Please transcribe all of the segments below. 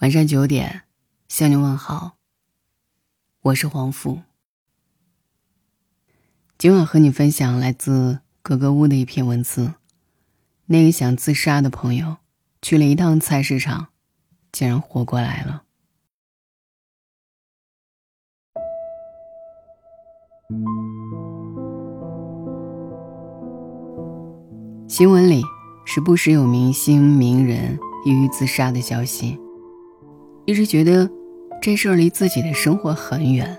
晚上九点，向你问好。我是黄甫。今晚和你分享来自格格屋的一篇文字。那个想自杀的朋友，去了一趟菜市场，竟然活过来了。新闻里时不时有明星名人抑郁自杀的消息。一直觉得这事儿离自己的生活很远，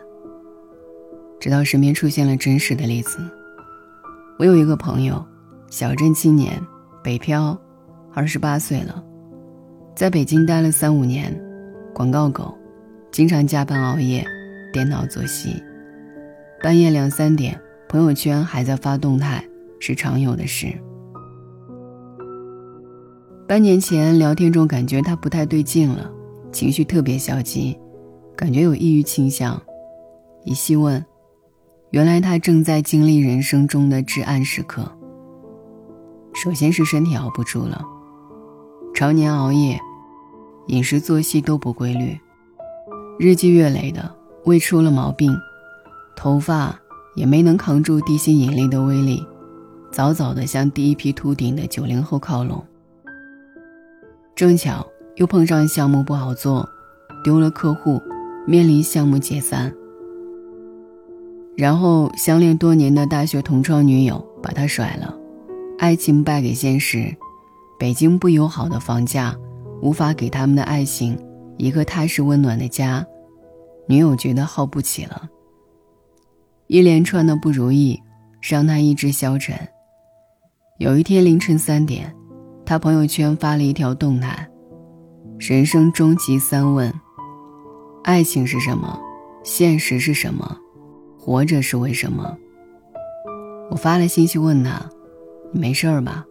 直到身边出现了真实的例子。我有一个朋友，小镇青年，北漂，二十八岁了，在北京待了三五年，广告狗，经常加班熬夜，颠倒作息，半夜两三点，朋友圈还在发动态，是常有的事。半年前聊天中感觉他不太对劲了。情绪特别消极，感觉有抑郁倾向。一细问，原来他正在经历人生中的至暗时刻。首先是身体熬不住了，常年熬夜，饮食作息都不规律，日积月累的胃出了毛病，头发也没能扛住地心引力的威力，早早的向第一批秃顶的九零后靠拢。正巧。又碰上项目不好做，丢了客户，面临项目解散。然后相恋多年的大学同窗女友把他甩了，爱情败给现实，北京不友好的房价无法给他们的爱情一个踏实温暖的家，女友觉得耗不起了。一连串的不如意让他意志消沉。有一天凌晨三点，他朋友圈发了一条动态。人生终极三问：爱情是什么？现实是什么？活着是为什么？我发了信息问他：“你没事儿吧？”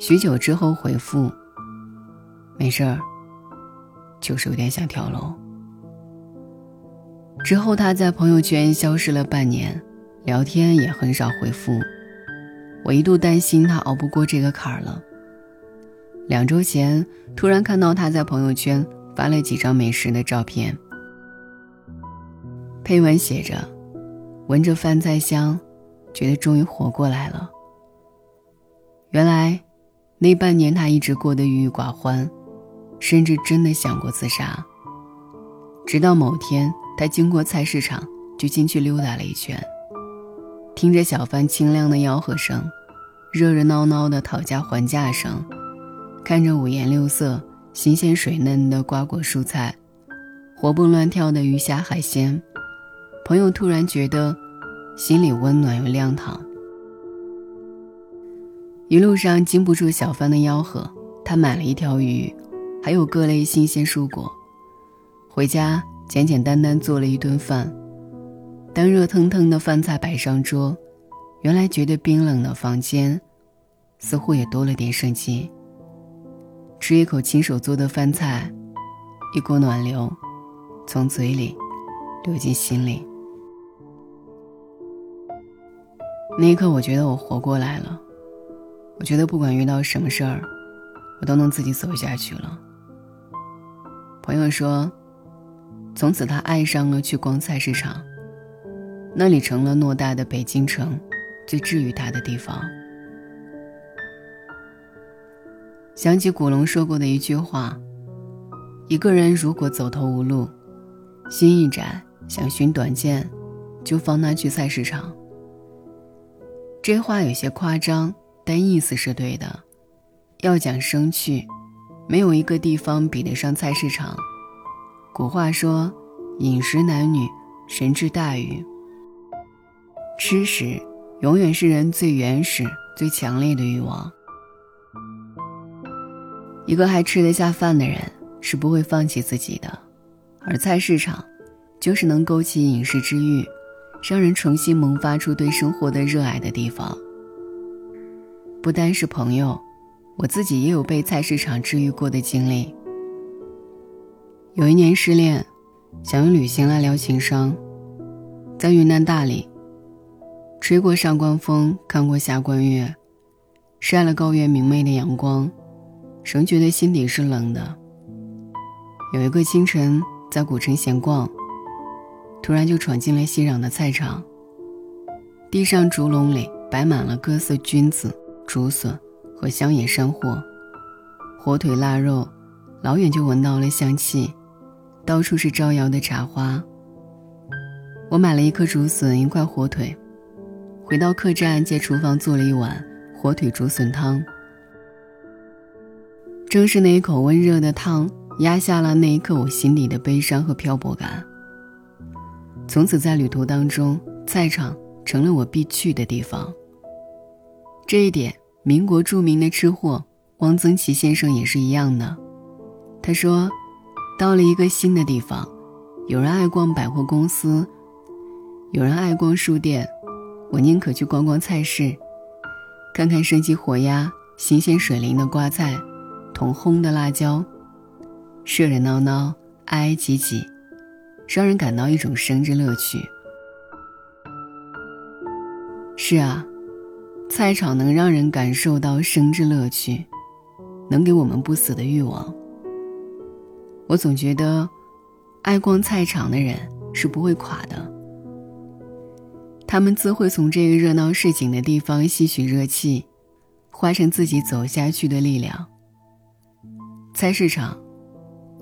许久之后回复：“没事儿，就是有点想跳楼。”之后他在朋友圈消失了半年，聊天也很少回复。我一度担心他熬不过这个坎儿了。两周前，突然看到他在朋友圈发了几张美食的照片，配文写着：“闻着饭菜香，觉得终于活过来了。”原来，那半年他一直过得郁郁寡欢，甚至真的想过自杀。直到某天，他经过菜市场，就进去溜达了一圈，听着小贩清亮的吆喝声，热热闹闹的讨价还价声。看着五颜六色、新鲜水嫩的瓜果蔬菜，活蹦乱跳的鱼虾海鲜，朋友突然觉得心里温暖又亮堂。一路上经不住小贩的吆喝，他买了一条鱼，还有各类新鲜蔬果，回家简简单单做了一顿饭。当热腾腾的饭菜摆上桌，原来觉得冰冷的房间，似乎也多了点生机。吃一口亲手做的饭菜，一股暖流从嘴里流进心里。那一刻，我觉得我活过来了。我觉得不管遇到什么事儿，我都能自己走下去了。朋友说，从此他爱上了去逛菜市场，那里成了偌大的北京城最治愈他的地方。想起古龙说过的一句话：“一个人如果走投无路，心一窄，想寻短见，就放他去菜市场。”这话有些夸张，但意思是对的。要讲生趣，没有一个地方比得上菜市场。古话说：“饮食男女，神智大愚。”吃食永远是人最原始、最强烈的欲望。一个还吃得下饭的人是不会放弃自己的，而菜市场，就是能勾起饮食之欲，让人重新萌发出对生活的热爱的地方。不单是朋友，我自己也有被菜市场治愈过的经历。有一年失恋，想用旅行来疗情伤，在云南大理，吹过上官风，看过下关月，晒了高原明媚的阳光。仍觉得心底是冷的。有一个清晨，在古城闲逛，突然就闯进了熙攘的菜场。地上竹笼里摆满了各色菌子、竹笋和乡野山货，火腿、腊肉，老远就闻到了香气，到处是招摇的茶花。我买了一颗竹笋，一块火腿，回到客栈，借厨房做了一碗火腿竹笋汤。正是那一口温热的汤。压下了那一刻我心里的悲伤和漂泊感。从此，在旅途当中，菜场成了我必去的地方。这一点，民国著名的吃货汪曾祺先生也是一样的。他说：“到了一个新的地方，有人爱逛百货公司，有人爱逛书店，我宁可去逛逛菜市，看看生机活鸭、新鲜水灵的瓜菜、桶烘的辣椒。”热热闹闹，挨挨挤挤，让人感到一种生之乐趣。是啊，菜场能让人感受到生之乐趣，能给我们不死的欲望。我总觉得，爱逛菜场的人是不会垮的。他们自会从这个热闹市井的地方吸取热气，化成自己走下去的力量。菜市场。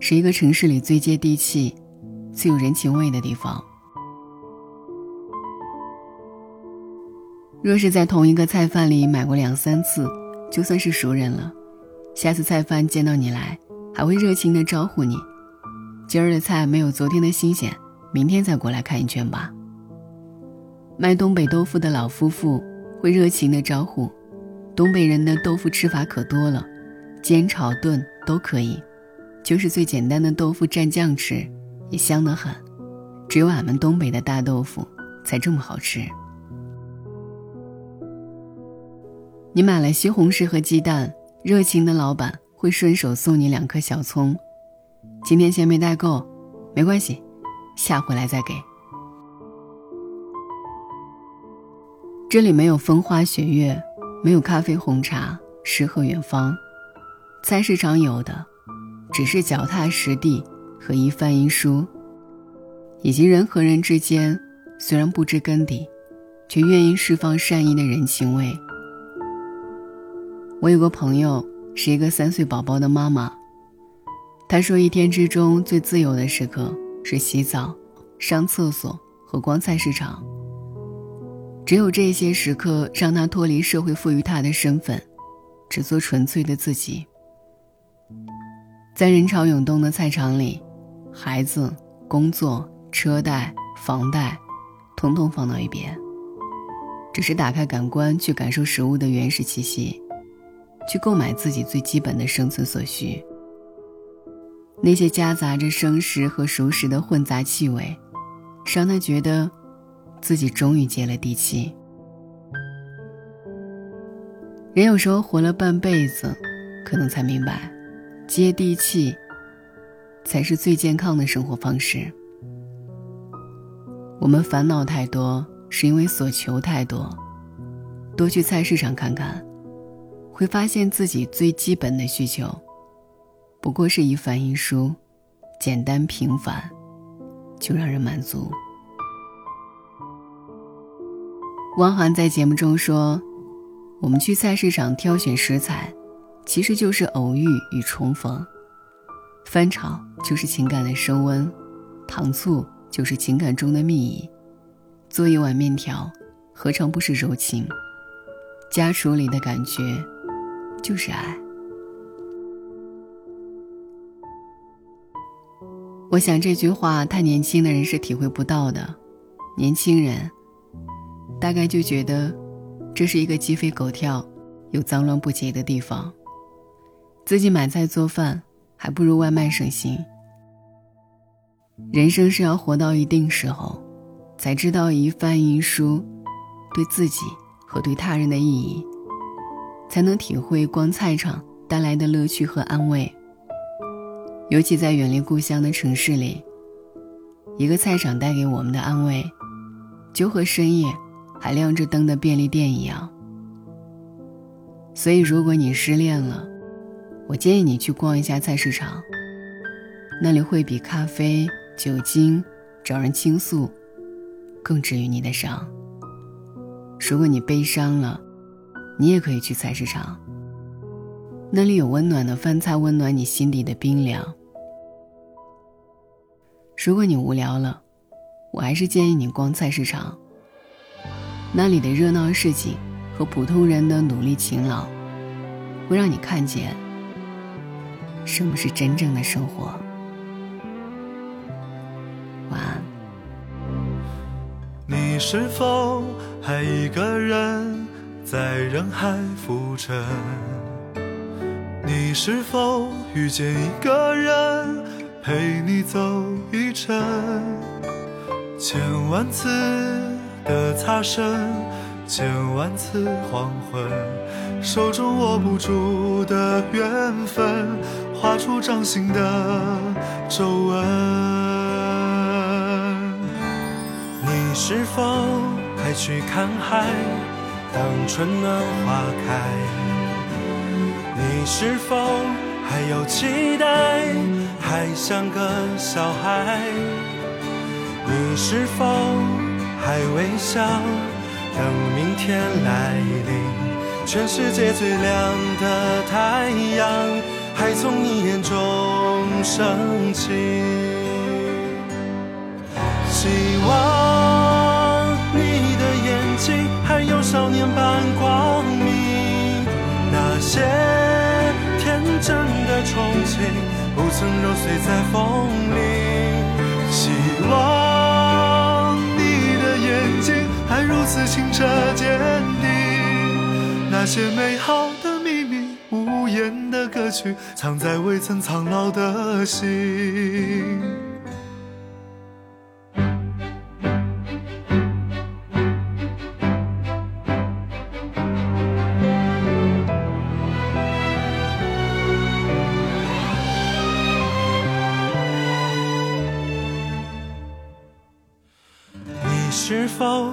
是一个城市里最接地气、最有人情味的地方。若是在同一个菜贩里买过两三次，就算是熟人了。下次菜贩见到你来，还会热情地招呼你：“今儿的菜没有昨天的新鲜，明天再过来看一圈吧。”卖东北豆腐的老夫妇会热情地招呼：“东北人的豆腐吃法可多了，煎、炒、炖都可以。”就是最简单的豆腐蘸酱吃，也香得很。只有俺们东北的大豆腐才这么好吃。你买了西红柿和鸡蛋，热情的老板会顺手送你两颗小葱。今天钱没带够，没关系，下回来再给。这里没有风花雪月，没有咖啡红茶、诗和远方，菜市场有的。只是脚踏实地和一饭一书，以及人和人之间虽然不知根底，却愿意释放善意的人情味。我有个朋友是一个三岁宝宝的妈妈，她说一天之中最自由的时刻是洗澡、上厕所和逛菜市场。只有这些时刻让她脱离社会赋予她的身份，只做纯粹的自己。在人潮涌动的菜场里，孩子、工作、车贷、房贷，统统放到一边，只是打开感官去感受食物的原始气息，去购买自己最基本的生存所需。那些夹杂着生食和熟食的混杂气味，让他觉得自己终于接了地气。人有时候活了半辈子，可能才明白。接地气，才是最健康的生活方式。我们烦恼太多，是因为所求太多。多去菜市场看看，会发现自己最基本的需求，不过是一饭一书，简单平凡，就让人满足。汪涵在节目中说：“我们去菜市场挑选食材。”其实就是偶遇与重逢，翻炒就是情感的升温，糖醋就是情感中的蜜意，做一碗面条，何尝不是柔情？家厨里的感觉，就是爱。我想这句话太年轻的人是体会不到的，年轻人，大概就觉得，这是一个鸡飞狗跳，又脏乱不洁的地方。自己买菜做饭，还不如外卖省心。人生是要活到一定时候，才知道一饭一书对自己和对他人的意义，才能体会逛菜场带来的乐趣和安慰。尤其在远离故乡的城市里，一个菜场带给我们的安慰，就和深夜还亮着灯的便利店一样。所以，如果你失恋了，我建议你去逛一下菜市场，那里会比咖啡、酒精找人倾诉更治愈你的伤。如果你悲伤了，你也可以去菜市场，那里有温暖的饭菜，温暖你心底的冰凉。如果你无聊了，我还是建议你逛菜市场。那里的热闹市井和普通人的努力勤劳，会让你看见什么是真正的生活。晚安。你是否还一个人在人海浮沉？你是否遇见一个人陪你走一程？千万次的擦身，千万次黄昏，手中握不住的缘分，画出掌心的皱纹。你是否还去看海，当春暖花开？你是否还有期待，还像个小孩？你是否还微笑，等明天来临？全世界最亮的太阳，还从你眼中升起。希望你的眼睛还有少年般光明，那些天真的憧憬，不曾揉碎在风里。清澈坚定，那些美好的秘密，无言的歌曲，藏在未曾苍老的心。你是否？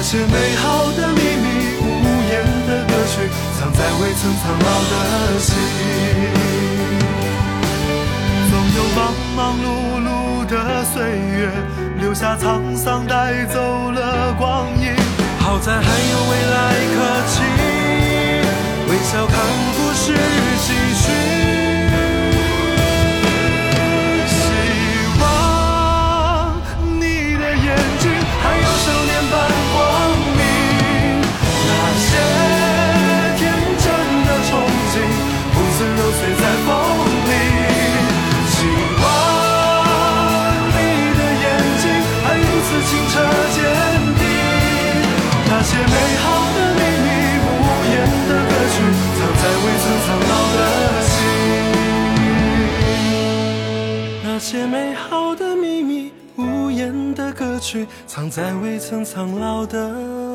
那些美好的秘密，无言的歌曲，藏在未曾苍老的心。总有忙忙碌碌的岁月，留下沧桑，带走了光阴。好在还有未来可期，微笑看故事藏在未曾苍老的。